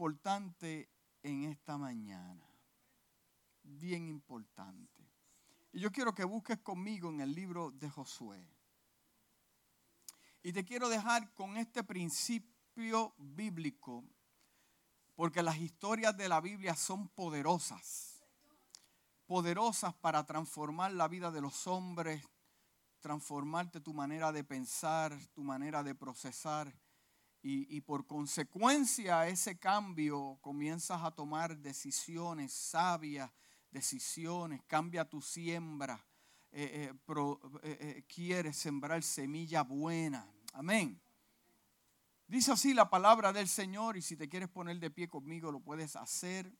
importante en esta mañana. Bien importante. Y yo quiero que busques conmigo en el libro de Josué. Y te quiero dejar con este principio bíblico, porque las historias de la Biblia son poderosas. Poderosas para transformar la vida de los hombres, transformarte tu manera de pensar, tu manera de procesar. Y, por consecuencia ese cambio comienzas a tomar decisiones sabias, decisiones, cambia tu siembra, eh, eh, eh, quieres sembrar semilla buena. Amén. Dice así la palabra del Señor y si te quieres poner de pie conmigo lo puedes hacer.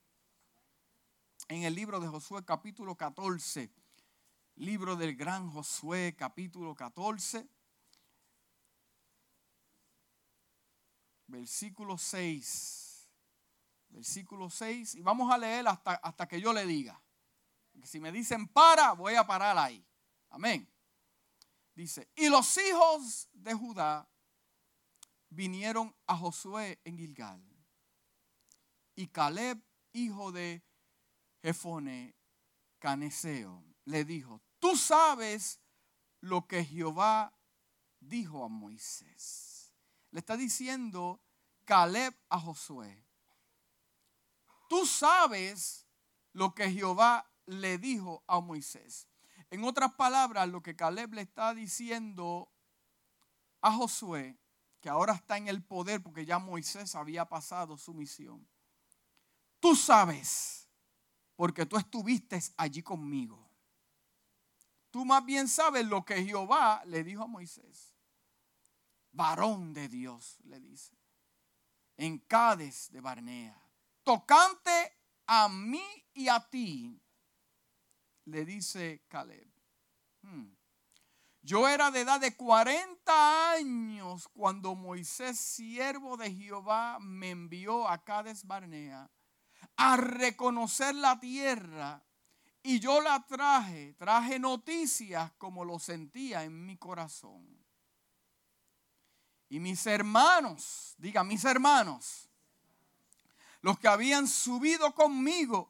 En el libro de Josué capítulo 14 libro del gran Josué, capítulo 14, versículo 6. Versículo 6. Y vamos a leer hasta, hasta que yo le diga. Si me dicen para, voy a parar ahí. Amén. Dice, y los hijos de Judá vinieron a Josué en Gilgal. Y Caleb, hijo de Jefone, Caneseo, le dijo, Tú sabes lo que Jehová dijo a Moisés. Le está diciendo Caleb a Josué. Tú sabes lo que Jehová le dijo a Moisés. En otras palabras, lo que Caleb le está diciendo a Josué, que ahora está en el poder porque ya Moisés había pasado su misión. Tú sabes, porque tú estuviste allí conmigo. Tú más bien sabes lo que Jehová le dijo a Moisés. Varón de Dios, le dice. En Cádiz de Barnea. Tocante a mí y a ti, le dice Caleb. Hmm. Yo era de edad de 40 años cuando Moisés, siervo de Jehová, me envió a Cádiz Barnea a reconocer la tierra y yo la traje, traje noticias como lo sentía en mi corazón. Y mis hermanos, diga mis hermanos, los que habían subido conmigo,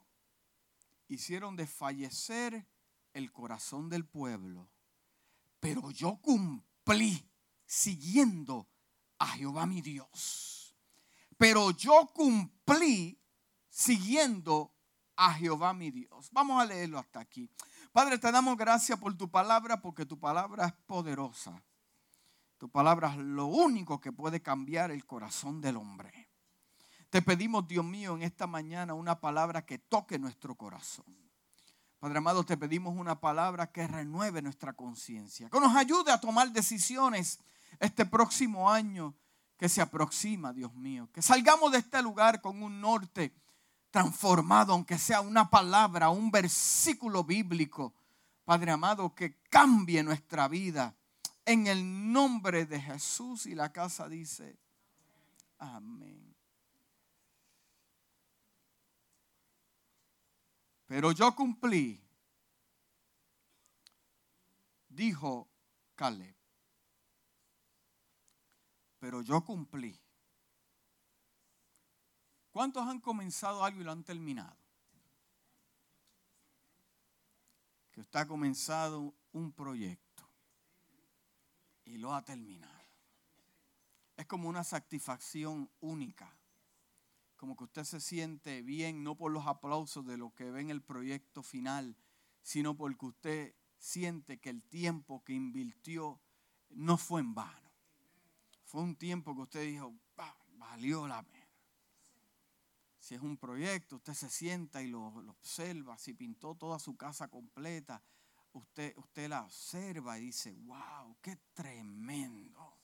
hicieron desfallecer el corazón del pueblo. Pero yo cumplí siguiendo a Jehová mi Dios. Pero yo cumplí siguiendo a Jehová mi Dios. Vamos a leerlo hasta aquí. Padre, te damos gracias por tu palabra porque tu palabra es poderosa. Tu palabra es lo único que puede cambiar el corazón del hombre. Te pedimos, Dios mío, en esta mañana una palabra que toque nuestro corazón. Padre amado, te pedimos una palabra que renueve nuestra conciencia, que nos ayude a tomar decisiones este próximo año que se aproxima, Dios mío. Que salgamos de este lugar con un norte transformado, aunque sea una palabra, un versículo bíblico, Padre amado, que cambie nuestra vida. En el nombre de Jesús y la casa dice, amén. Pero yo cumplí, dijo Caleb. Pero yo cumplí. ¿Cuántos han comenzado algo y lo han terminado? Que usted ha comenzado un proyecto y lo ha terminado. Es como una satisfacción única. Como que usted se siente bien, no por los aplausos de lo que ve en el proyecto final, sino porque usted siente que el tiempo que invirtió no fue en vano. Fue un tiempo que usted dijo, valió la pena. Si es un proyecto, usted se sienta y lo, observa. Si pintó toda su casa completa, usted, usted la observa y dice, wow, qué tremendo.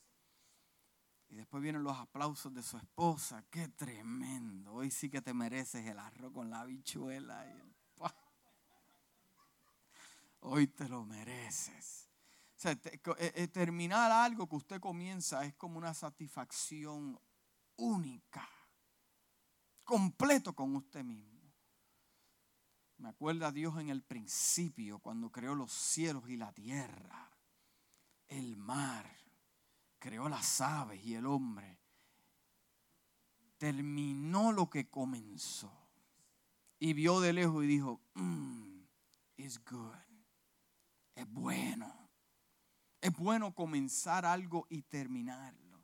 Y después vienen los aplausos de su esposa, qué tremendo. Hoy sí que te mereces el arroz con la bichuela. Hoy te lo mereces. Eh, eh, terminar algo que usted comienza es como una satisfacción única completo con usted mismo. Me acuerda Dios en el principio, cuando creó los cielos y la tierra, el mar, creó las aves y el hombre. terminó lo que comenzó. Y vio de lejos y dijo, mm, it's good. Es bueno. Es bueno comenzar algo y terminarlo.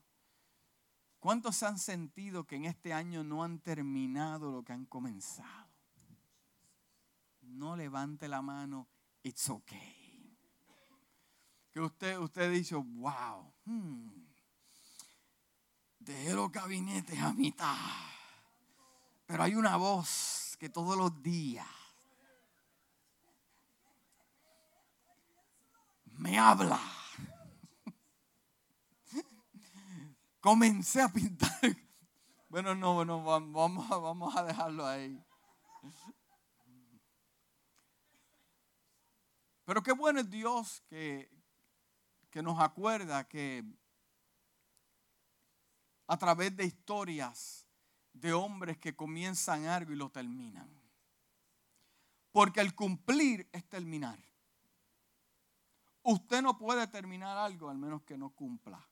¿Cuántos han sentido que en este año no han terminado lo que han comenzado? No levante la mano, it's okay. Que usted, usted dice, wow, hmm, dejé los gabinetes a mitad. Pero hay una voz que todos los días me habla. Comencé a pintar. Bueno, no, no, vamos, vamos a dejarlo ahí. Pero qué bueno es Dios que, que nos acuerda que a través de historias de hombres que comienzan algo y lo terminan. Porque el cumplir es terminar. Usted no puede terminar algo al menos que no cumpla.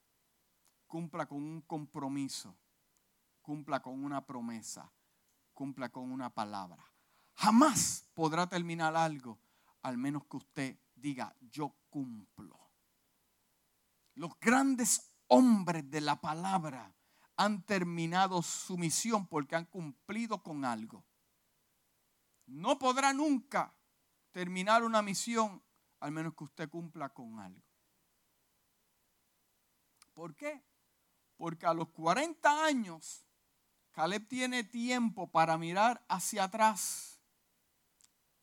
Cumpla con un compromiso, cumpla con una promesa, cumpla con una palabra. Jamás podrá terminar algo al menos que usted diga, yo cumplo. Los grandes hombres de la palabra han terminado su misión porque han cumplido con algo. No podrá nunca terminar una misión al menos que usted cumpla con algo. ¿Por qué? Porque a los 40 años, Caleb tiene tiempo para mirar hacia atrás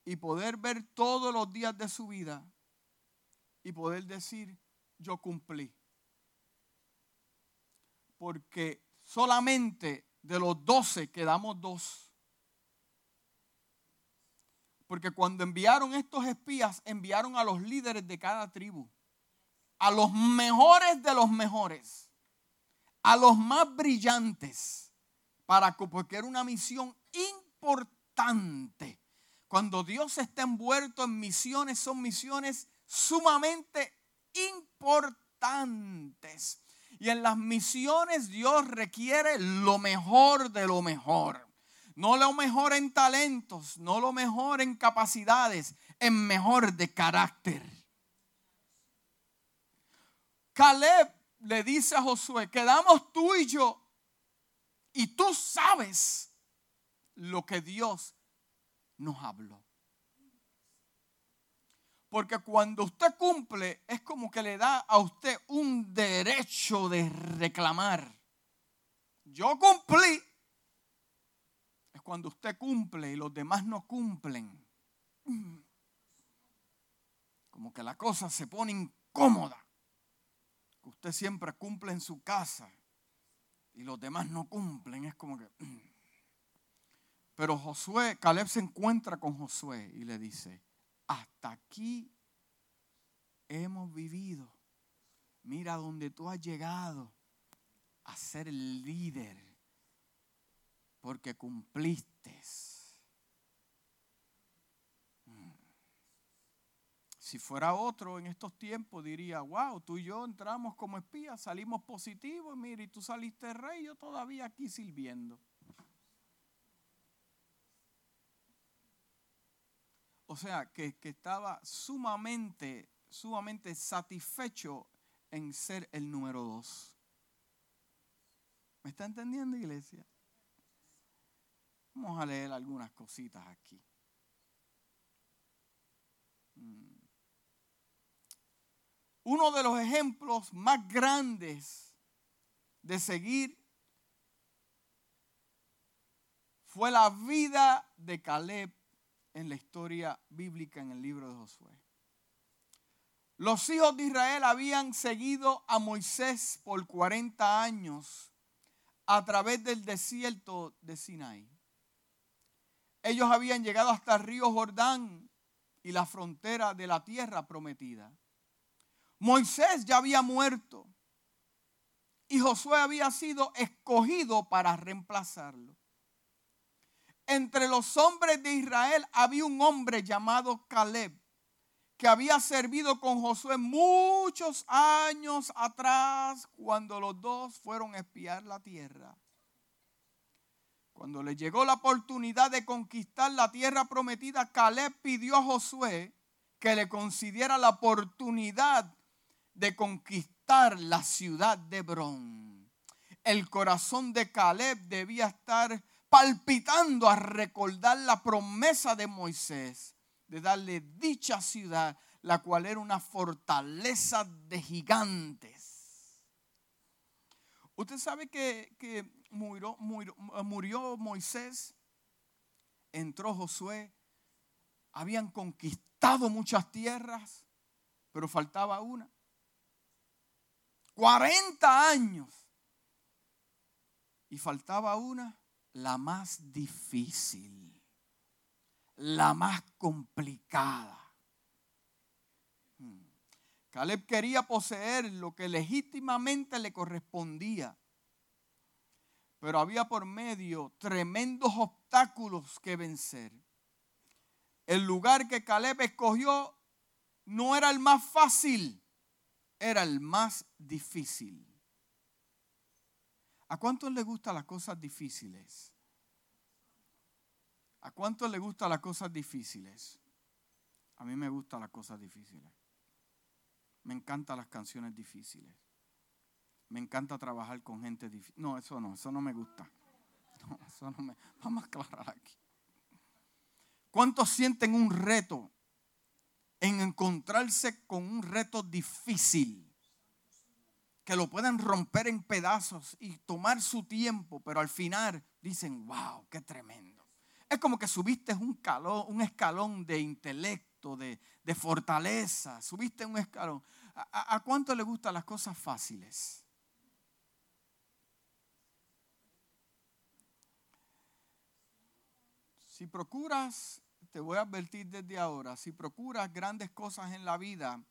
y poder ver todos los días de su vida y poder decir, yo cumplí. Porque solamente de los doce quedamos dos. Porque cuando enviaron estos espías, enviaron a los líderes de cada tribu, a los mejores de los mejores, a los más brillantes, para porque era una misión importante. Cuando Dios está envuelto en misiones, son misiones sumamente importantes. Y en las misiones Dios requiere lo mejor de lo mejor. No lo mejor en talentos, no lo mejor en capacidades, en mejor de carácter. Caleb le dice a Josué, quedamos tú y yo, y tú sabes lo que Dios nos habló. Porque cuando usted cumple, es como que le da a usted un derecho de reclamar. Yo cumplí. Es cuando usted cumple y los demás no cumplen. Como que la cosa se pone incómoda. usted siempre cumple en su casa y los demás no cumplen. Es como que... Pero Josué, Caleb se encuentra con Josué y le dice, hasta aquí hemos vivido. Mira donde tú has llegado a ser líder porque cumpliste. Mm. Si fuera otro en estos tiempos diría, wow, tú y yo entramos como espías, salimos positivos, mira, y tú saliste rey, yo todavía aquí sirviendo. O sea, que, estaba sumamente, sumamente satisfecho en ser el número dos. ¿Me está entendiendo, iglesia? Vamos a leer algunas cositas aquí. Mm. Uno de los ejemplos más grandes de seguir fue la vida de Caleb en la historia bíblica en el libro de Josué. Los hijos de Israel habían seguido a Moisés por 40 años a través del desierto de Sinai. Ellos habían llegado hasta el río Jordán y la frontera de la tierra prometida. Moisés ya había muerto y Josué había sido escogido para reemplazarlo entre los hombres de Israel había un hombre llamado Caleb, que había servido con Josué muchos años atrás cuando los dos fueron a espiar la tierra. Cuando le llegó la oportunidad de conquistar la tierra prometida, Caleb pidió a Josué que le concediera la oportunidad de conquistar la ciudad de Hebrón. El corazón de Caleb debía estar palpitando a recordar la promesa de Moisés de darle dicha ciudad, la cual era una fortaleza de gigantes. Usted sabe que, murió, Moisés, entró Josué, habían conquistado muchas tierras, pero faltaba una. 40 años. Y faltaba una, la más difícil, la más complicada. Hmm. Caleb quería poseer lo que legítimamente le correspondía, pero había por medio tremendos obstáculos que vencer. El lugar que Caleb escogió no era el más fácil, era el más difícil. ¿A cuántos le gustan las cosas difíciles? ¿A cuántos le gustan las cosas difíciles? A mí me gustan las cosas difíciles. Me encantan las canciones difíciles. Me encanta trabajar con gente difícil. No, eso no, eso no me gusta. No, eso no me. Vamos a aclarar aquí. ¿Cuántos sienten un reto en encontrarse con un reto difícil? Que lo pueden romper en pedazos y tomar su tiempo, pero al final dicen, wow, qué tremendo. Es como que subiste un, un escalón de intelecto, de, fortaleza, subiste un escalón. ¿A, ¿A cuánto le gustan las cosas fáciles? Si procuras, te voy a advertir desde ahora, si procuras grandes cosas en la vida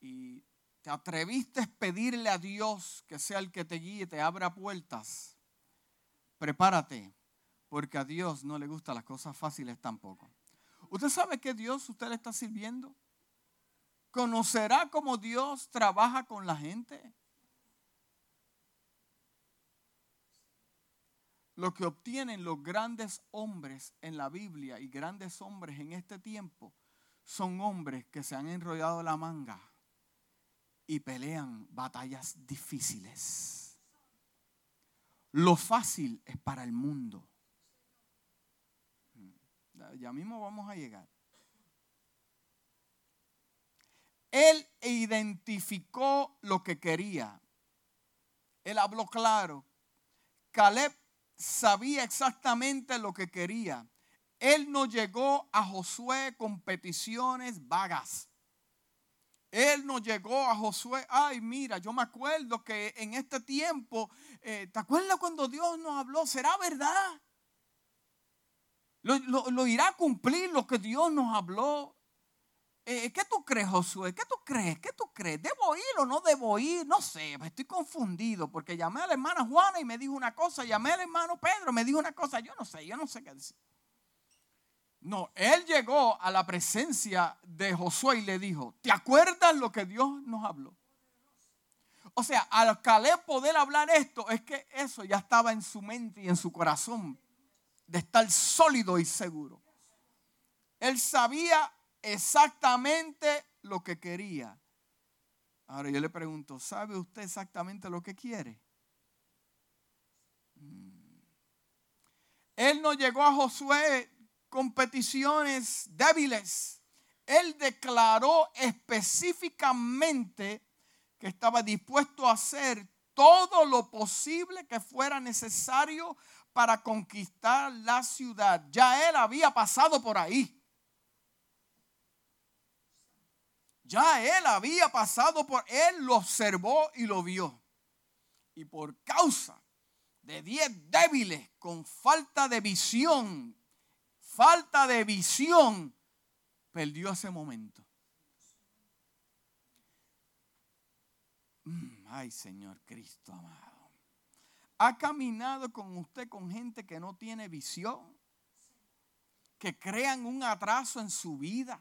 y te atreviste a pedirle a Dios que sea el que te guíe, te abra puertas, prepárate, porque a Dios no le gustan las cosas fáciles tampoco. ¿Usted sabe que Dios usted le está sirviendo? ¿Conocerá cómo Dios trabaja con la gente? Lo que obtienen los grandes hombres en la Biblia y grandes hombres en este tiempo son hombres que se han enrollado la manga y pelean batallas difíciles. Lo fácil es para el mundo. Ya mismo vamos a llegar. Él identificó lo que quería. Él habló claro. Caleb sabía exactamente lo que quería. Él no llegó a Josué con peticiones vagas. Él no llegó a Josué, ay mira, yo me acuerdo que en este tiempo, eh, ¿te acuerdas cuando Dios nos habló? ¿Será verdad? Lo, irá a cumplir lo que Dios nos habló. Eh, ¿Qué tú crees, Josué? ¿Qué tú crees? ¿Qué tú crees? ¿Debo ir o no debo ir? No sé, estoy confundido porque llamé a la hermana Juana y me dijo una cosa, llamé al hermano Pedro, me dijo una cosa, yo no sé, yo no sé qué decir. No, él llegó a la presencia de Josué y le dijo, ¿te acuerdas lo que Dios nos habló? O sea, al Caleb poder hablar esto, es que eso ya estaba en su mente y en su corazón, de estar sólido y seguro. Él sabía exactamente lo que quería. Ahora yo le pregunto, ¿sabe usted exactamente lo que quiere? Mm. Él no llegó a Josué con peticiones débiles. Él declaró específicamente que estaba dispuesto a hacer todo lo posible que fuera necesario para conquistar la ciudad. Ya él había pasado por ahí. Ya él había pasado por, él lo observó y lo vio. Y por causa de diez débiles con falta de visión, falta de visión, perdió ese momento. Mm, ay, Señor Cristo amado. ¿Ha caminado con usted con gente que no tiene visión? Que crean un atraso en su vida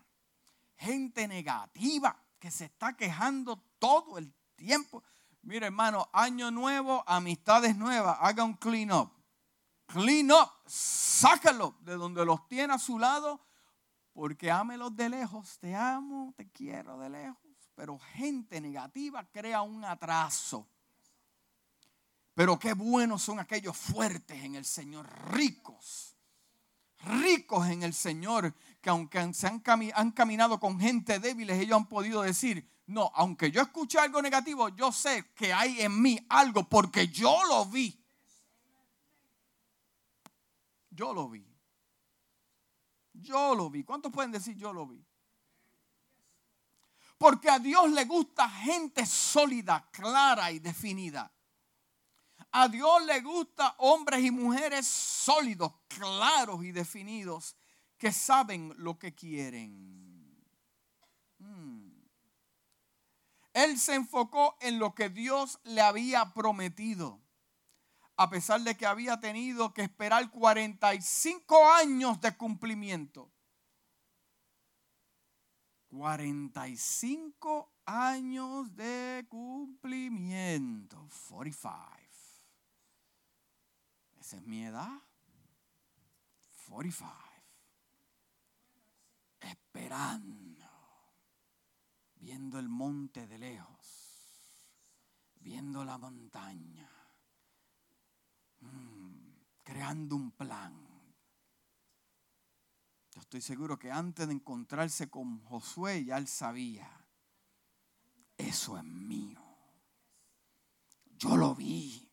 gente negativa que se está quejando todo el tiempo. Mire, hermano, año nuevo, amistades nuevas, haga un clean up. Clean up, sácalo de donde los tiene a su lado, porque ámelos de lejos. Te amo, te quiero de lejos. Pero gente negativa crea un atraso. Pero qué buenos son aquellos fuertes en el Señor, ricos, ricos en el Señor, que aunque se han, han caminado con gente débiles, ellos han podido decir, no, aunque yo escuché algo negativo, yo sé que hay en mí algo porque yo lo vi. Yo lo vi. Yo lo vi. ¿Cuántos pueden decir yo lo vi? Porque a Dios le gusta gente sólida, clara y definida. A Dios le gusta hombres y mujeres sólidos, claros y definidos, que saben lo que quieren. Hmm. Él se enfocó en lo que Dios le había prometido a pesar de que había tenido que esperar 45 años de cumplimiento. 45 años de cumplimiento. 45. Esa es mi edad. 45. Esperando. Viendo el monte de lejos. Viendo la montaña creando un plan. Yo estoy seguro que antes de encontrarse con Josué ya él sabía, eso es mío. Yo lo vi.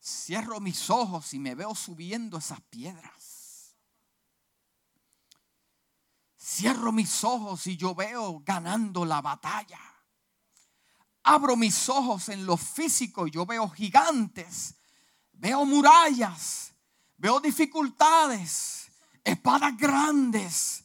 Cierro mis ojos y me veo subiendo esas piedras. Cierro mis ojos y yo veo ganando la batalla. Abro mis ojos en lo físico y yo veo gigantes Veo murallas, veo dificultades, espadas grandes,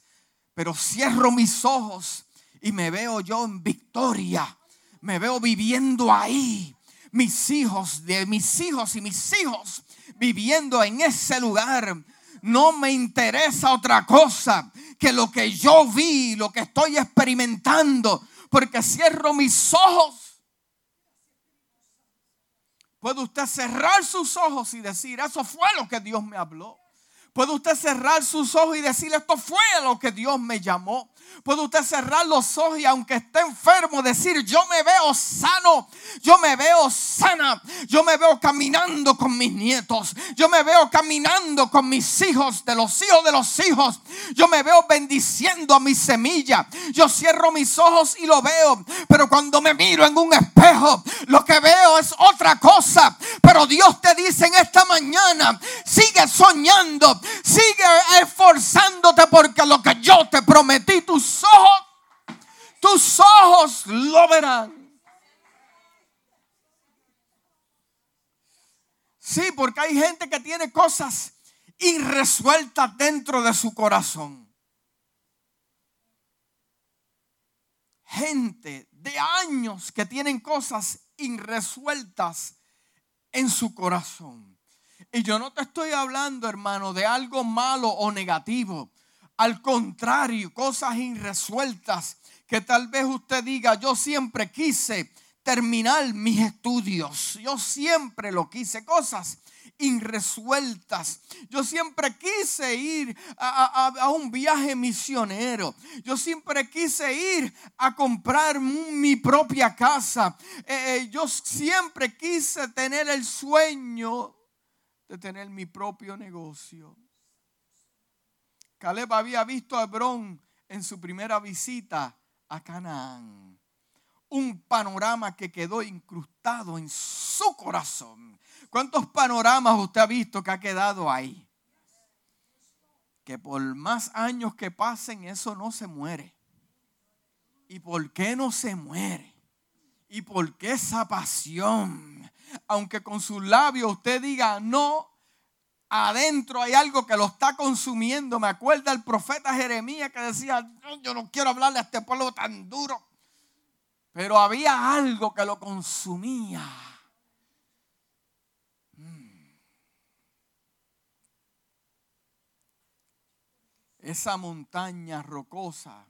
pero cierro mis ojos y me veo yo en victoria. Me veo viviendo ahí. Mis hijos, de mis hijos y mis hijos viviendo en ese lugar. No me interesa otra cosa que lo que yo vi, lo que estoy experimentando, porque cierro mis ojos Puede usted cerrar sus ojos y decir, eso fue lo que Dios me habló. Puede usted cerrar sus ojos y decir, esto fue lo que Dios me llamó. Puede usted cerrar los ojos y aunque esté enfermo decir, yo me veo sano, yo me veo sana, yo me veo caminando con mis nietos, yo me veo caminando con mis hijos, de los hijos de los hijos, yo me veo bendiciendo a mi semilla, yo cierro mis ojos y lo veo, pero cuando me miro en un espejo, lo que veo es otra cosa, pero Dios te dice en esta mañana, sigue soñando, sigue esforzándote porque lo que yo te prometí, tú tus ojos, tus ojos lo verán. Sí, porque hay gente que tiene cosas irresueltas dentro de su corazón. Gente de años que tienen cosas irresueltas en su corazón. Y yo no te estoy hablando, hermano, de algo malo o negativo. Al contrario, cosas irresueltas que tal vez usted diga, yo siempre quise terminar mis estudios, yo siempre lo quise, cosas irresueltas. Yo siempre quise ir a, un viaje misionero. Yo siempre quise ir a comprar mi propia casa. Eh, eh, yo siempre quise tener el sueño de tener mi propio negocio. Caleb había visto a Hebrón en su primera visita a Canaán. Un panorama que quedó incrustado en su corazón. ¿Cuántos panoramas usted ha visto que ha quedado ahí? Que por más años que pasen, eso no se muere. ¿Y por qué no se muere? ¿Y por qué esa pasión? Aunque con sus labios usted diga no, adentro hay algo que lo está consumiendo. Me acuerda el profeta Jeremías que decía, yo no quiero hablarle a este pueblo tan duro. Pero había algo que lo consumía. Mm. Esa montaña rocosa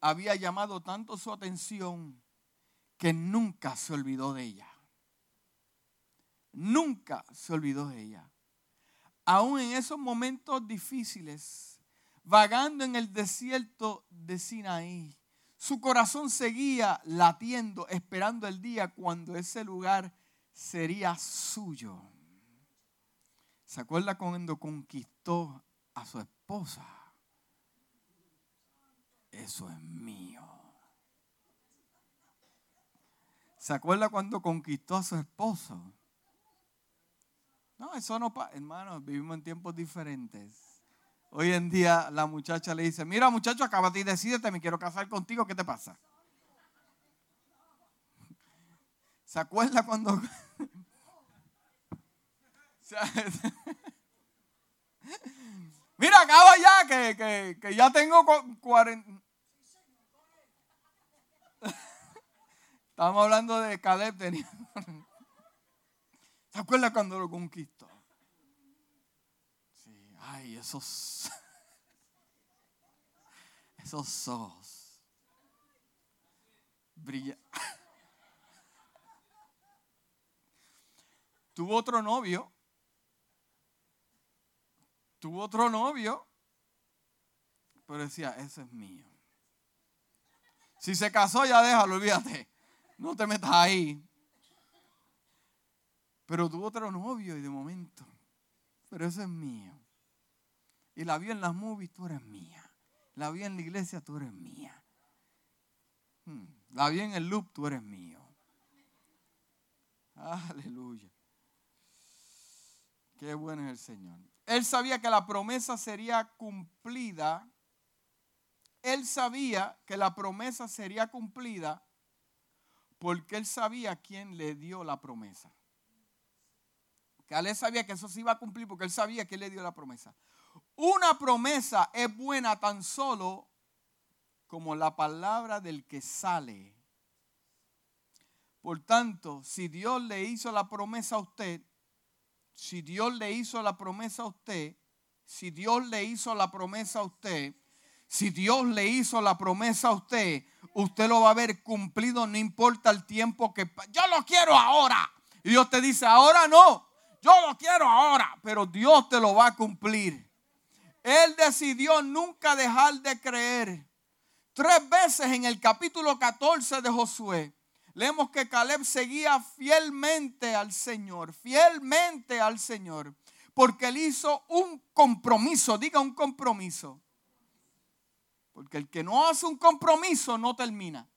había llamado tanto su atención que nunca se olvidó de ella. nunca se olvidó de ella. Aún en esos momentos difíciles, vagando en el desierto de Sinaí, su corazón seguía latiendo, esperando el día cuando ese lugar sería suyo. ¿Se acuerda cuando conquistó a su esposa? Eso es mío. ¿Se acuerda cuando conquistó a su esposo? No, eso no pasa. Hermano, vivimos en tiempos diferentes. Hoy en día la muchacha le dice, mira muchacho, acabate y decídete, me quiero casar contigo, ¿qué te pasa? ¿Se acuerda cuando... Mira, acaba ya, que, que, ya tengo 40... Estábamos hablando de Caleb. Tenía... ¿Se acuerda cuando lo conquistó? Sí, ay, esos. Esos ojos. Brilla. Tuvo otro novio. Tuvo otro novio. Pero decía, ese es mío. Si se casó, ya déjalo, olvídate. No te metas ahí. Pero tuvo otro novio y de momento, pero ese es mío. Y la vi en las movies, tú eres mía. La vi en la iglesia, tú eres mía. Hmm. La vi en el loop, tú eres mío. Aleluya. Qué bueno es el Señor. Él sabía que la promesa sería cumplida. Él sabía que la promesa sería cumplida porque él sabía quién le dio la promesa. Caleb sabía que eso se iba a cumplir porque él sabía que él le dio la promesa. Una promesa es buena tan solo como la palabra del que sale. Por tanto, si Dios le hizo la promesa a usted, si Dios le hizo la promesa a usted, si Dios le hizo la promesa a usted, si Dios le hizo la promesa a usted, usted lo va a ver cumplido, no importa el tiempo que... Yo lo quiero ahora. Y Dios te dice, ahora no, yo lo quiero ahora, pero Dios te lo va a cumplir. Él decidió nunca dejar de creer. Tres veces en el capítulo 14 de Josué, leemos que Caleb seguía fielmente al Señor, fielmente al Señor, porque él hizo un compromiso, diga un compromiso. Porque el que no hace un compromiso no termina.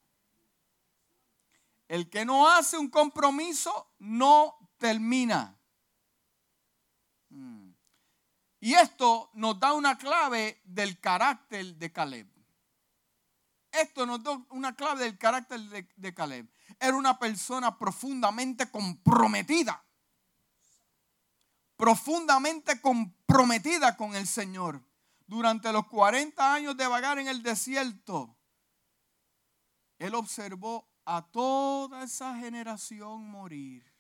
El que no hace un compromiso no termina. Mm. Y esto nos da una clave del carácter de Caleb. Esto nos da una clave del carácter de, Caleb. Era una persona profundamente comprometida. Profundamente comprometida con el Señor. Durante los 40 años de vagar en el desierto, él observó a toda esa generación morir.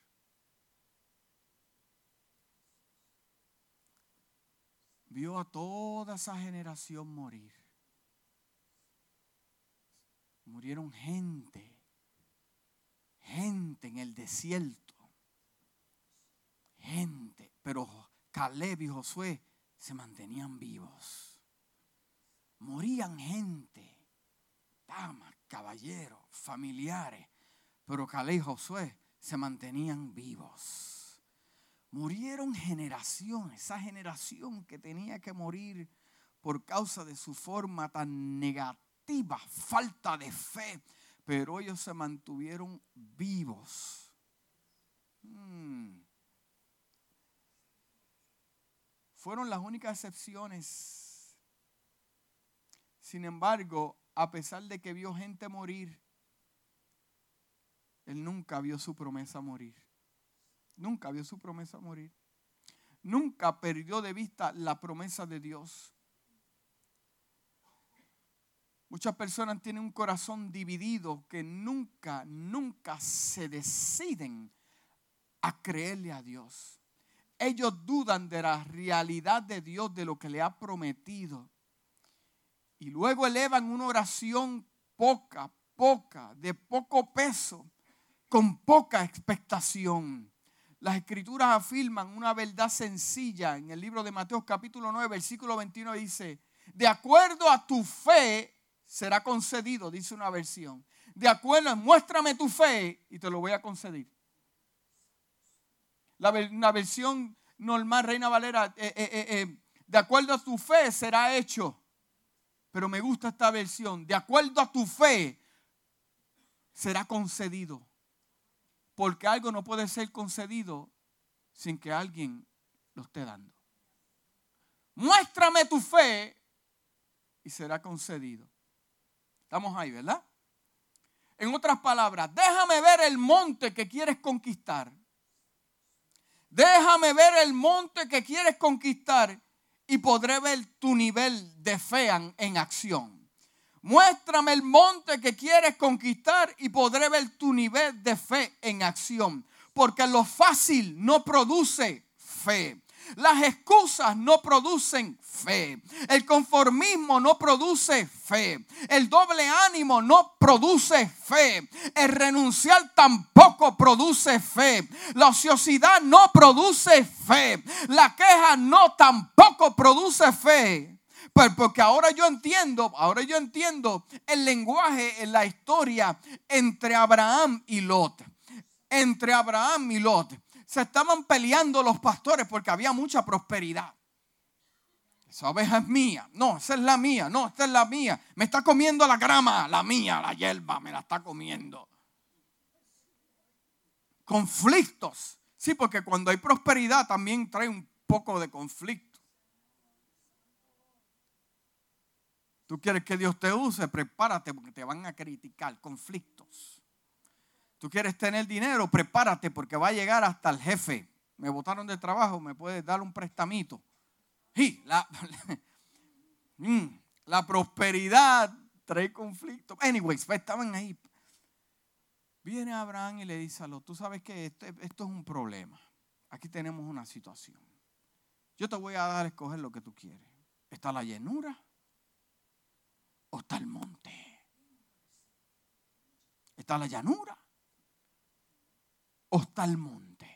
Vio a toda esa generación morir. Murieron gente, gente en el desierto, gente, pero Caleb y Josué se mantenían vivos. Morían gente, damas, caballeros, familiares, pero Caleb y Josué se mantenían vivos. Murieron generaciones, esa generación que tenía que morir por causa de su forma tan negativa, falta de fe, pero ellos se mantuvieron vivos. Hmm. Fueron las únicas excepciones. Sin embargo, a pesar de que vio gente morir, él nunca vio su promesa morir. Nunca vio su promesa morir. Nunca perdió de vista la promesa de Dios. Muchas personas tienen un corazón dividido que nunca, nunca se deciden a creerle a Dios. Ellos dudan de la realidad de Dios, de lo que le ha prometido. Y luego elevan una oración poca, poca, de poco peso, con poca expectación las escrituras afirman una verdad sencilla. En el libro de Mateo capítulo 9, versículo 21 dice, de acuerdo a tu fe será concedido, dice una versión. De acuerdo, muéstrame tu fe y te lo voy a conceder. La, una versión normal, Reina Valera, eh, eh, eh, de acuerdo a tu fe será hecho. Pero me gusta esta versión, de acuerdo a tu fe será concedido. Porque algo no puede ser concedido sin que alguien lo esté dando. Muéstrame tu fe y será concedido. Estamos ahí, ¿verdad? En otras palabras, déjame ver el monte que quieres conquistar. Déjame ver el monte que quieres conquistar y podré ver tu nivel de fe en, acción. Muéstrame el monte que quieres conquistar y podré ver tu nivel de fe en acción. Porque lo fácil no produce fe. Las excusas no producen fe. El conformismo no produce fe. El doble ánimo no produce fe. El renunciar tampoco produce fe. La ociosidad no produce fe. La queja no tampoco produce fe. Porque ahora yo entiendo, ahora yo entiendo el lenguaje en la historia entre Abraham y Lot. Entre Abraham y Lot. Se estaban peleando los pastores porque había mucha prosperidad. Esa oveja es mía. No, esa es la mía. No, esta es la mía. Me está comiendo la grama, la mía, la hierba, me la está comiendo. Conflictos. Sí, porque cuando hay prosperidad también trae un poco de conflicto. Tú quieres que Dios te use, prepárate porque te van a criticar, conflictos. Tú quieres tener dinero, prepárate porque va a llegar hasta el jefe. Me botaron de trabajo, me puedes dar un prestamito. La, mm, la prosperidad trae conflictos. Anyways, pues, estaban ahí. Viene Abraham y le dice a los, tú sabes que esto, esto es un problema. Aquí tenemos una situación. Yo te voy a dar a escoger lo que tú quieres. Está la llenura o está el monte? ¿Está la llanura? ¿O está el monte?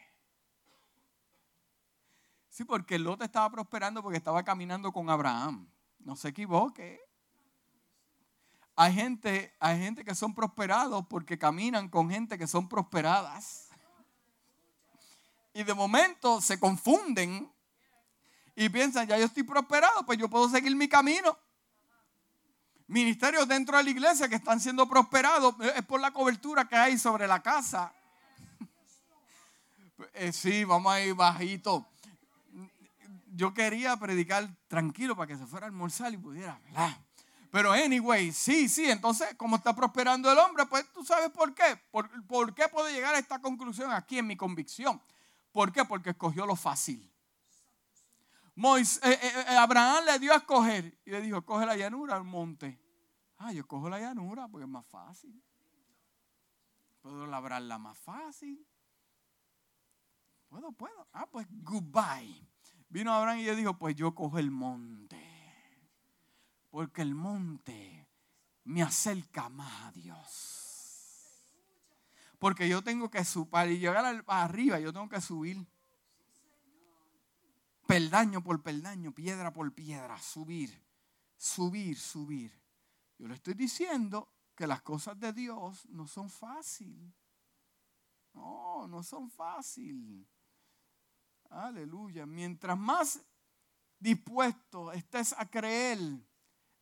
Sí, porque Lot estaba prosperando porque estaba caminando con Abraham. No se equivoque. Hay gente, hay gente que son prosperados porque caminan con gente que son prosperadas. Y de momento se confunden y piensan, ya yo estoy prosperado, pues yo puedo seguir mi camino ministerios dentro de la iglesia que están siendo prosperados eh, es por la cobertura que hay sobre la casa. Eh, sí, vamos a ir bajito. Yo quería predicar tranquilo para que se fuera a almorzar y pudiera hablar. Pero anyway, sí, sí, entonces como está prosperando el hombre, pues tú sabes por qué. ¿Por, por qué puedo llegar a esta conclusión aquí en mi convicción? ¿Por qué? Porque escogió lo fácil. Eh, eh, eh, Abraham le dio a escoger y le dijo, coge la llanura al monte. Ah, yo cojo la llanura porque es más fácil. Puedo labrarla más fácil. Puedo, puedo. Ah, pues goodbye. Vino Abraham y le dijo, pues yo cojo el monte. Porque el monte me acerca más a Dios. Porque yo tengo que subir, para llegar arriba, yo tengo que subir peldaño por peldaño, piedra por piedra, subir, subir, subir. Yo le estoy diciendo que las cosas de Dios no son fáciles. No, no son fáciles. Aleluya. Mientras más dispuesto estés a creer,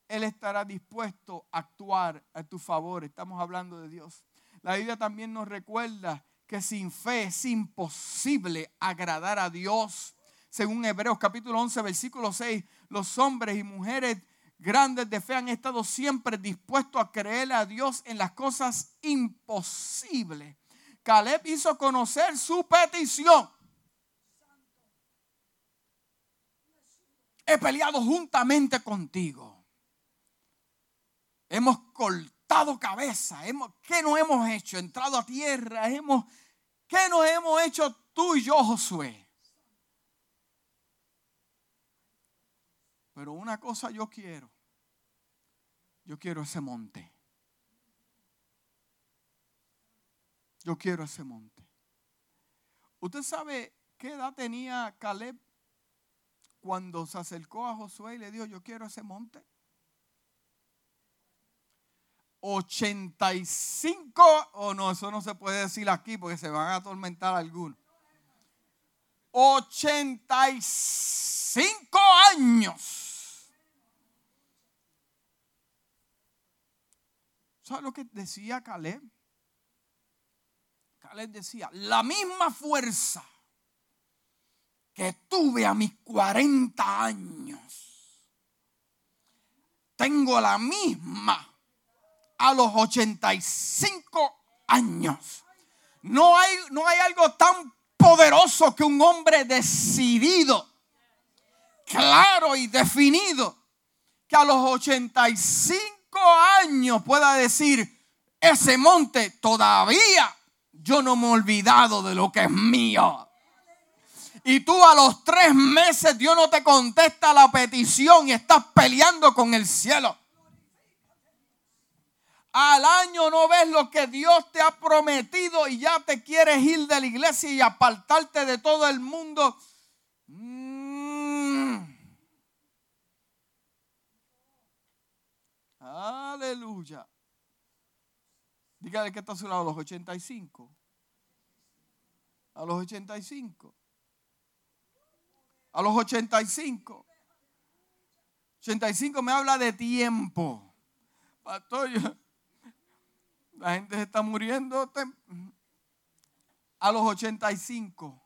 Él estará dispuesto a actuar a tu favor. Estamos hablando de Dios. La Biblia también nos recuerda que sin fe es imposible agradar a Dios según Hebreos capítulo 11, versículo 6, los hombres y mujeres grandes de fe han estado siempre dispuestos a creer a Dios en las cosas imposibles. Caleb hizo conocer su petición. He peleado juntamente contigo. Hemos cortado cabeza. Hemos, ¿Qué no hemos hecho? Entrado a tierra. Hemos, ¿Qué nos hemos hecho tú y yo, Josué? Pero una cosa yo quiero. Yo quiero ese monte. Yo quiero ese monte. ¿Usted sabe qué edad tenía Caleb cuando se acercó a Josué y le dijo, yo quiero ese monte? 85, o no, eso no se puede decir aquí porque se van a atormentar algunos. 85 años. ¿Sabes lo que decía Caleb? Caleb decía, la misma fuerza que tuve a mis 40 años, tengo la misma a los 85 años. No hay, no hay algo tan poderoso que un hombre decidido, claro y definido, que a los 85 años pueda decir, ese monte todavía yo no me he olvidado de lo que es mío. Y tú a los tres meses Dios no te contesta la petición y estás peleando con el cielo al año no ves lo que Dios te ha prometido y ya te quieres ir de la iglesia y apartarte de todo el mundo. Aleluya. Dígale que está a su lado, a los 85. A los 85. A los 85. 85 me habla de tiempo. Pastor, la gente se está muriendo a los 85.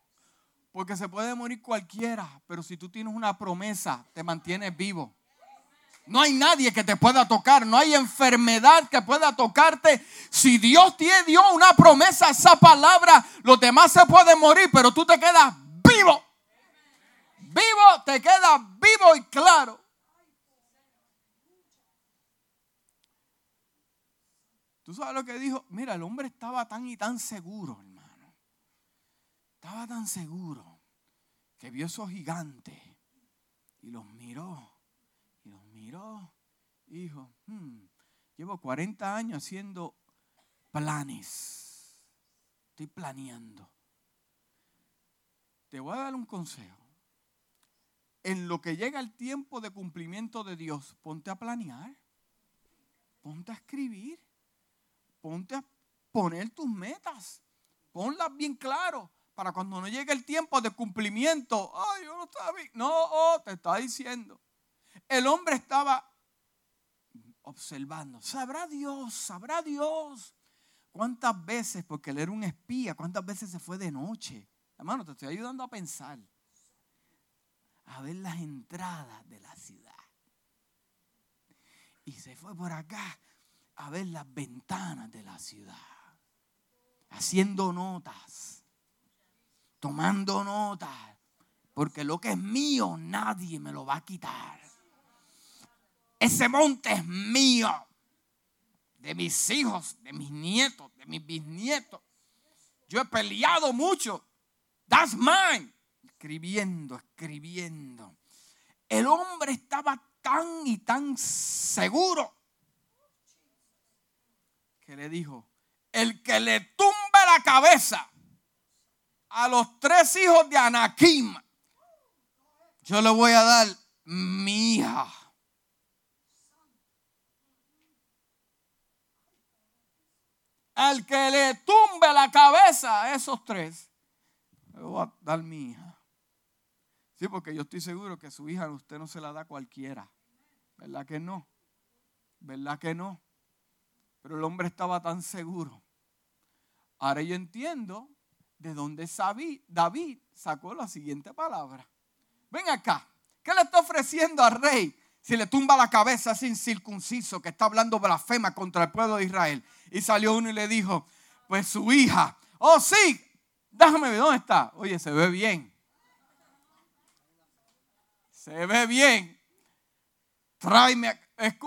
Porque se puede morir cualquiera, pero si tú tienes una promesa, te mantienes vivo. No hay nadie que te pueda tocar, no hay enfermedad que pueda tocarte. Si Dios te dio una promesa, esa palabra, los demás se pueden morir, pero tú te quedas vivo. Vivo, te quedas vivo y claro. ¿Tú sabes lo que dijo? Mira, el hombre estaba tan y tan seguro, hermano. Estaba tan seguro que vio esos gigantes y los miró. Dijo, hmm, llevo 40 años haciendo planes. Estoy planeando. Te voy a dar un consejo. En lo que llega el tiempo de cumplimiento de Dios, ponte a planear. Ponte a escribir ponte a poner tus metas. Ponlas bien claro para cuando no llegue el tiempo de cumplimiento. Ay, yo no bien. No, oh, te está diciendo. El hombre estaba observando. Sabrá Dios, sabrá Dios. ¿Cuántas veces, porque él era un espía, cuántas veces se fue de noche? Hermano, te estoy ayudando a pensar. A ver las entradas de la ciudad. Y se fue por acá a ver las ventanas de la ciudad, haciendo notas, tomando notas, porque lo que es mío nadie me lo va a quitar. Ese monte es mío, de mis hijos, de mis nietos, de mis bisnietos. Yo he peleado mucho. That's mine. Escribiendo, escribiendo. El hombre estaba tan y tan seguro que le dijo, el que le tumbe la cabeza a los tres hijos de Anakim, yo le voy a dar mi hija. Al que le tumbe la cabeza a esos tres, le voy a dar mi hija. Sí, porque yo estoy seguro que su hija usted no se la da a cualquiera. ¿Verdad que no? ¿Verdad que no? Pero el hombre estaba tan seguro. Ahora yo entiendo de dónde David sacó la siguiente palabra. Ven acá. ¿Qué le está ofreciendo al rey si le tumba la cabeza sin circunciso que está hablando blasfema contra el pueblo de Israel? Y salió uno y le dijo, pues su hija, oh sí, déjame ver dónde está. Oye, se ve bien. Se ve bien. Tráeme.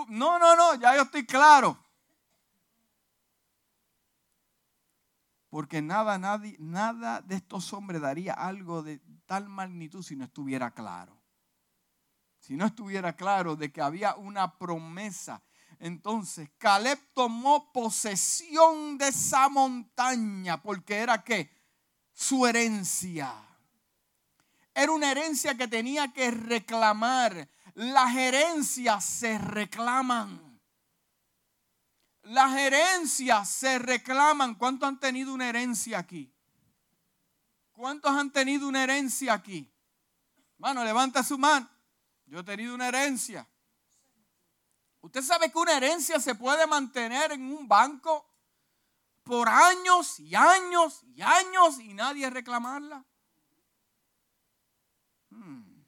No, no, no, ya yo estoy claro. Porque nada, nadie, nada de estos hombres daría algo de tal magnitud si no estuviera claro. Si no estuviera claro de que había una promesa. Entonces Caleb tomó posesión de esa montaña porque era que su herencia. Era una herencia que tenía que reclamar. Las herencias se reclaman. Las herencias se reclaman. ¿Cuántos han tenido una herencia aquí? ¿Cuántos han tenido una herencia aquí? Mano, levanta su mano. Yo he tenido una herencia. ¿Usted sabe que una herencia se puede mantener en un banco por años y años y años y nadie reclamarla? Hmm.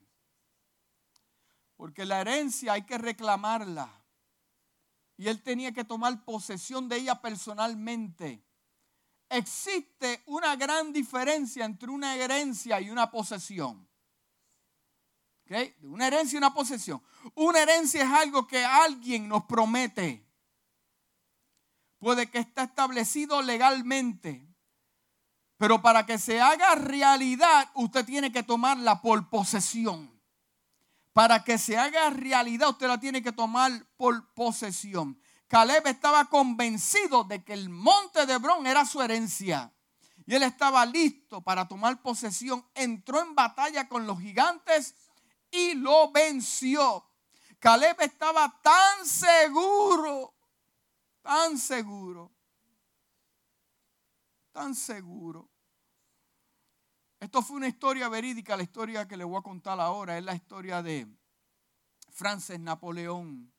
Porque la herencia hay que reclamarla. Y él tenía que tomar posesión de ella personalmente. Existe una gran diferencia entre una herencia y una posesión. Una herencia y una posesión. Una herencia es algo que alguien nos promete. Puede que esté establecido legalmente. Pero para que se haga realidad, usted tiene que tomarla por posesión. Para que se haga realidad, usted la tiene que tomar por posesión. Caleb estaba convencido de que el monte de Hebrón era su herencia. Y él estaba listo para tomar posesión. Entró en batalla con los gigantes y lo venció. Caleb estaba tan seguro, tan seguro, tan seguro. Esto fue una historia verídica, la historia que le voy a contar ahora es la historia de Francis Napoleón.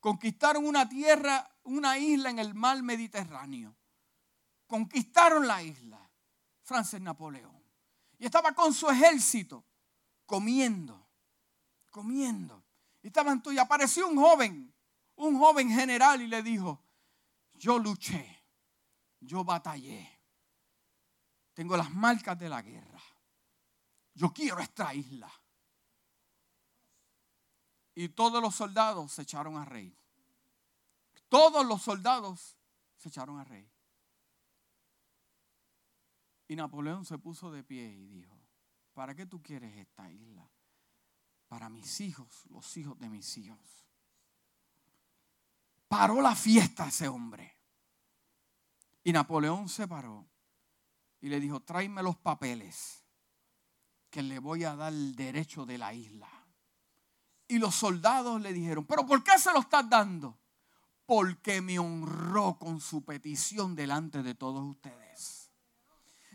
Conquistaron una tierra, una isla en el mar Mediterráneo. Conquistaron la isla, Francis Napoleón. Y estaba con su ejército comiendo, comiendo. Y estaban y apareció un joven, un joven general y le dijo, yo luché, yo batallé, tengo las marcas de la guerra, yo quiero esta isla. Y todos los soldados se echaron a reír. Todos los soldados se echaron a reír. Y Napoleón se puso de pie y dijo, ¿Para qué tú quieres esta isla? Para mis hijos, los hijos de mis hijos. Paró la fiesta ese hombre. Y Napoleón se paró y le dijo, tráeme los papeles que le voy a dar el derecho de la isla. Y los soldados le dijeron, pero ¿por qué se lo estás dando? Porque me honró con su petición delante de todos ustedes.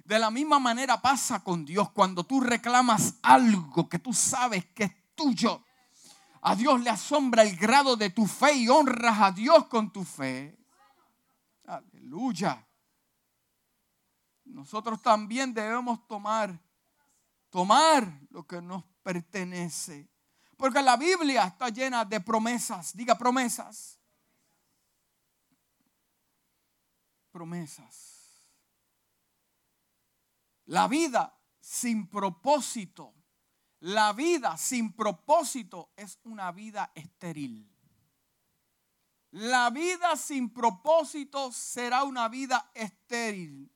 De la misma manera pasa con Dios cuando tú reclamas algo que tú sabes que es tuyo. A Dios le asombra el grado de tu fe y honras a Dios con tu fe. Aleluya. Nosotros también debemos tomar, tomar lo que nos pertenece. Porque la Biblia está llena de promesas. Diga promesas. Promesas. La vida sin propósito, la vida sin propósito es una vida estéril. La vida sin propósito será una vida estéril.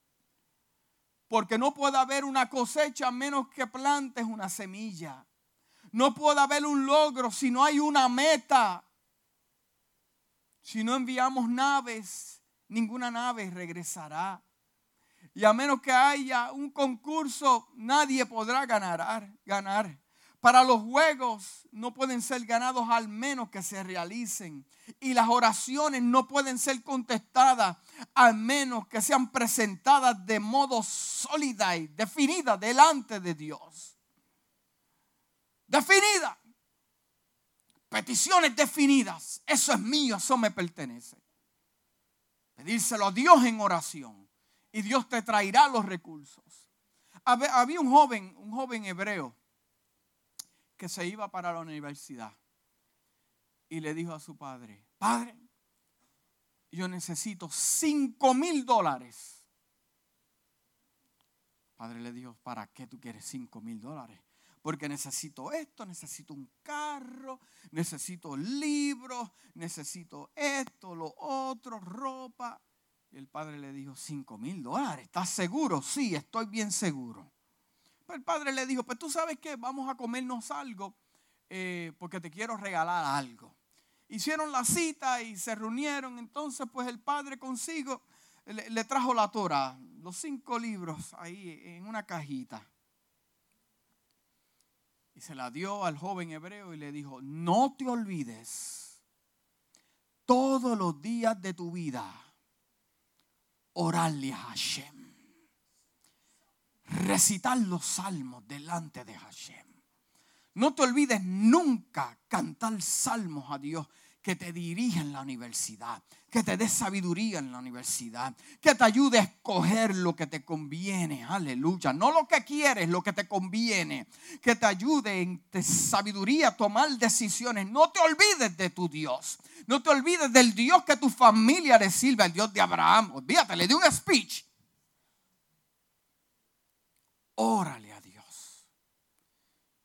Porque no puede haber una cosecha menos que plantes una semilla. No puede haber un logro si no hay una meta. Si no enviamos naves, ninguna nave regresará. Y a menos que haya un concurso, nadie podrá ganar, ganar. Para los juegos no pueden ser ganados al menos que se realicen. Y las oraciones no pueden ser contestadas al menos que sean presentadas de modo sólida y definida delante de Dios. Definida. Peticiones definidas. Eso es mío, eso me pertenece. Pedírselo a Dios en oración y Dios te traerá los recursos. Había un joven, un joven hebreo que se iba para la universidad y le dijo a su padre, padre, yo necesito cinco mil dólares. Padre le dijo, ¿para qué tú quieres cinco mil dólares? Porque necesito esto, necesito un carro, necesito libros, necesito esto, lo otro, ropa. Y el padre le dijo, cinco mil dólares, ¿estás seguro? Sí, estoy bien seguro. Pero el padre le dijo, pues tú sabes qué, vamos a comernos algo eh, porque te quiero regalar algo. Hicieron la cita y se reunieron, entonces pues el padre consigo le, le trajo la Torah, los cinco libros ahí en una cajita. Y se la dio al joven hebreo y le dijo, no te olvides todos los días de tu vida orarle a Hashem. Recitar los salmos delante de Hashem. No te olvides nunca cantar salmos a Dios que te dirija en la universidad, que te dé sabiduría en la universidad, que te ayude a escoger lo que te conviene, aleluya, no lo que quieres, lo que te conviene, que te ayude en sabiduría a tomar decisiones. No te olvides de tu Dios, no te olvides del Dios que tu familia le sirve, el Dios de Abraham. Olvídate, le di un speech. Órale a Dios.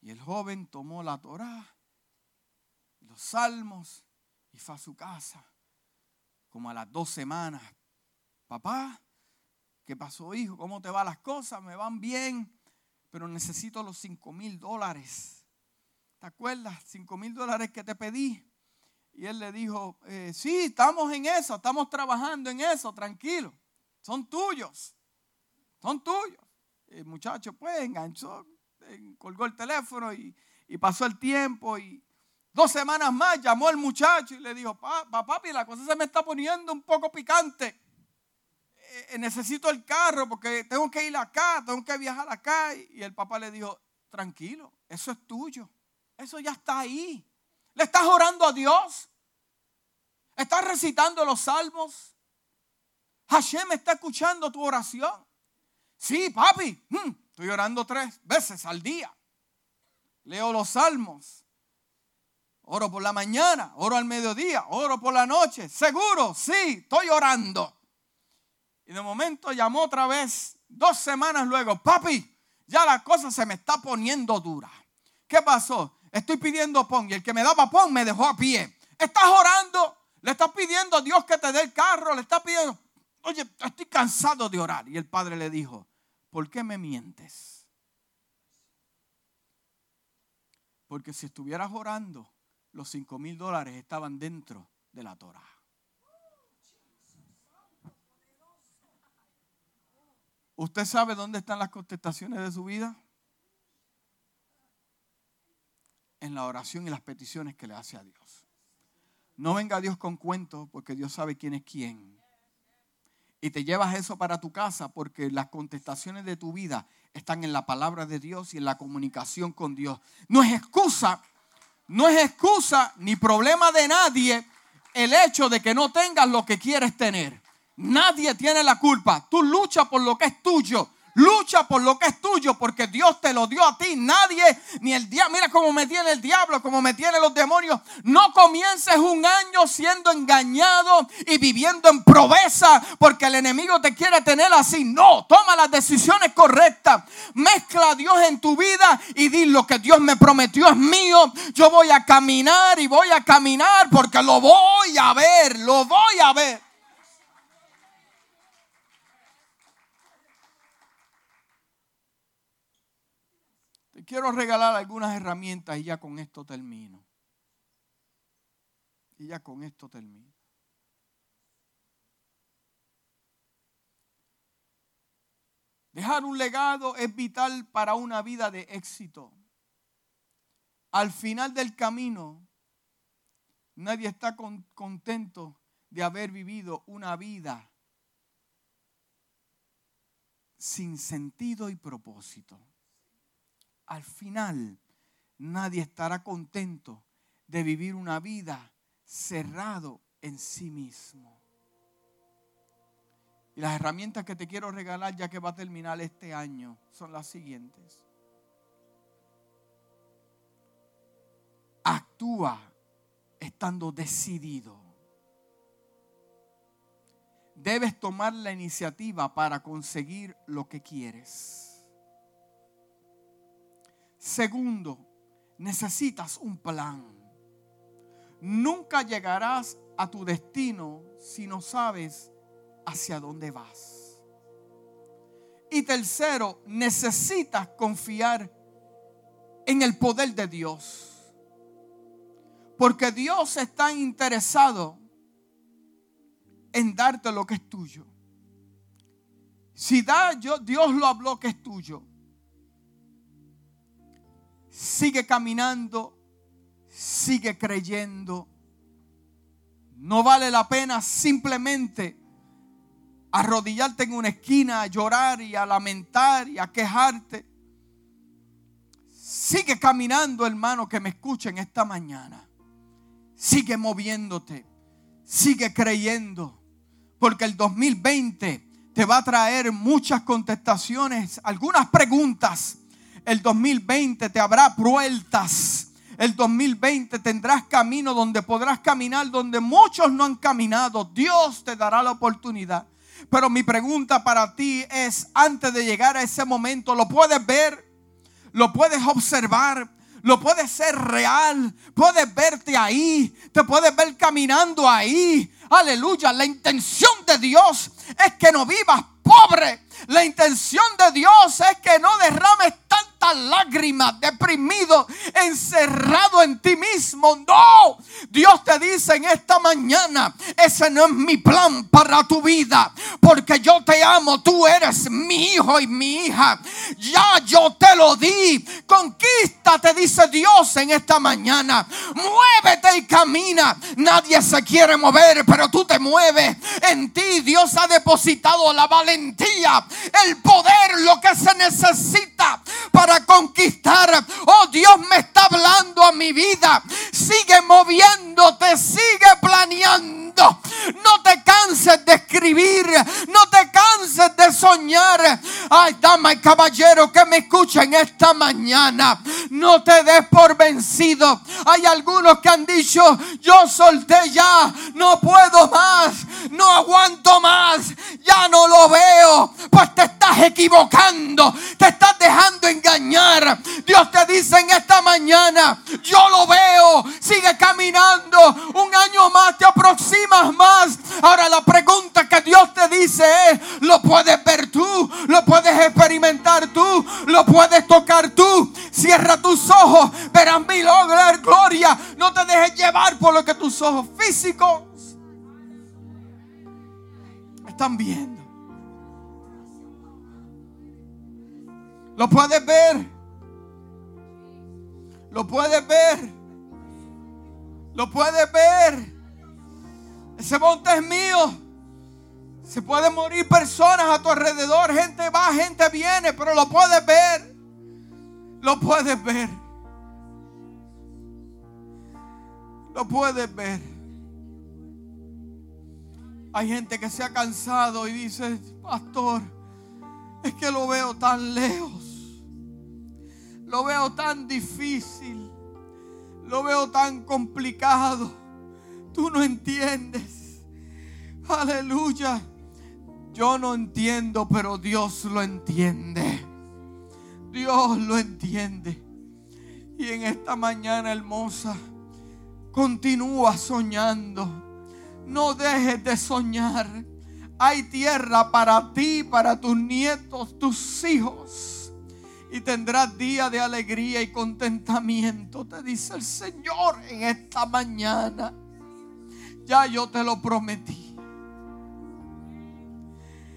Y el joven tomó la Torah, los salmos, y fue a su casa. Como a las dos semanas. Papá, ¿qué pasó, hijo? ¿Cómo te van las cosas? Me van bien, pero necesito los cinco mil dólares. ¿Te acuerdas? Cinco mil dólares que te pedí. Y él le dijo, eh, sí, estamos en eso, estamos trabajando en eso, tranquilo. Son tuyos, son tuyos. El muchacho pues enganchó, colgó el teléfono y, y pasó el tiempo y Dos semanas más llamó el muchacho y le dijo, papá, papi, la cosa se me está poniendo un poco picante. Eh, eh, necesito el carro porque tengo que ir acá, tengo que viajar acá. Y el papá le dijo, tranquilo, eso es tuyo. Eso ya está ahí. ¿Le estás orando a Dios? ¿Estás recitando los salmos? Hashem está escuchando tu oración. Sí, papi, hmm, estoy orando tres veces al día. Leo los salmos. Oro por la mañana, oro al mediodía, oro por la noche. Seguro, sí, estoy orando. Y de momento llamó otra vez, dos semanas luego, papi, ya la cosa se me está poniendo dura. ¿Qué pasó? Estoy pidiendo pon y el que me daba pon me dejó a pie. Estás orando, le estás pidiendo a Dios que te dé el carro, le estás pidiendo, oye, estoy cansado de orar. Y el padre le dijo, ¿por qué me mientes? Porque si estuvieras orando, los cinco mil dólares estaban dentro de la Torah. ¿Usted sabe dónde están las contestaciones de su vida? En la oración y las peticiones que le hace a Dios. No venga Dios con cuentos porque Dios sabe quién es quién. Y te llevas eso para tu casa porque las contestaciones de tu vida están en la palabra de Dios y en la comunicación con Dios. No es excusa no es excusa ni problema de nadie el hecho de que no tengas lo que quieres tener. Nadie tiene la culpa. Tú luchas por lo que es tuyo. Lucha por lo que es tuyo porque Dios te lo dio a ti. Nadie, ni el diablo, mira cómo me tiene el diablo, cómo me tienen los demonios. No comiences un año siendo engañado y viviendo en proveza porque el enemigo te quiere tener así. No, toma las decisiones correctas. Mezcla a Dios en tu vida y di lo que Dios me prometió es mío. Yo voy a caminar y voy a caminar porque lo voy a ver, lo voy a ver. Quiero regalar algunas herramientas y ya con esto termino. Y ya con esto termino. Dejar un legado es vital para una vida de éxito. Al final del camino, nadie está contento de haber vivido una vida sin sentido y propósito al final nadie estará contento de vivir una vida cerrado en sí mismo. Y las herramientas que te quiero regalar ya que va a terminar este año son las siguientes. Actúa estando decidido. Debes tomar la iniciativa para conseguir lo que quieres. Segundo, necesitas un plan. Nunca llegarás a tu destino si no sabes hacia dónde vas. Y tercero, necesitas confiar en el poder de Dios. Porque Dios está interesado en darte lo que es tuyo. Si da, yo, Dios lo habló que es tuyo. Sigue caminando, sigue creyendo. No vale la pena simplemente arrodillarte en una esquina a llorar y a lamentar y a quejarte. Sigue caminando, hermano, que me escuchen esta mañana. Sigue moviéndote. Sigue creyendo. Porque el 2020 te va a traer muchas contestaciones, algunas preguntas. El 2020 te habrá vueltas. El 2020 tendrás camino donde podrás caminar donde muchos no han caminado. Dios te dará la oportunidad. Pero mi pregunta para ti es, antes de llegar a ese momento, ¿lo puedes ver? ¿Lo puedes observar? lo puedes ser real, puedes verte ahí, te puedes ver caminando ahí. Aleluya, la intención de Dios es que no vivas pobre. La intención de Dios es que no derrames tantas lágrimas, deprimido, encerrado en ti mismo. No, Dios te dice en esta mañana, ese no es mi plan para tu vida, porque yo te amo, tú eres mi hijo y mi hija. Ya yo te lo di. Conquista, te dice Dios en esta mañana. Muévete y camina. Nadie se quiere mover, pero tú te mueves. En ti Dios ha depositado la valentía, el poder, lo que se necesita para conquistar. Oh Dios me está hablando a mi vida. Sigue moviéndote, sigue planeando. No te canses de escribir, no te canses de soñar. Ay, dama y caballero que me escuchen esta mañana, no te des por vencido. Hay algunos que han dicho, yo solté ya, no puedo más, no aguanto más, ya no lo veo. Pues te estás equivocando, te estás dejando engañar. Dios te dice en esta mañana, yo lo veo, sigue caminando, un año más te aproximas más. Ahora la pregunta que Dios te dice es, ¿lo puedes ver tú? ¿Lo puedes experimentar tú? ¿Lo puedes tocar tú? Cierra tus ojos, verás mi gloria. No te dejes llevar por lo que tus ojos físicos están viendo. Lo puedes ver. Lo puedes ver. Lo puedes ver. Ese monte es mío. Se pueden morir personas a tu alrededor. Gente va, gente viene, pero lo puedes ver. Lo puedes ver. Lo puedes ver. Hay gente que se ha cansado y dice, pastor, es que lo veo tan lejos. Lo veo tan difícil. Lo veo tan complicado. Tú no entiendes. Aleluya. Yo no entiendo, pero Dios lo entiende. Dios lo entiende. Y en esta mañana hermosa, continúa soñando. No dejes de soñar. Hay tierra para ti, para tus nietos, tus hijos. Y tendrás día de alegría y contentamiento, te dice el Señor en esta mañana. Ya yo te lo prometí.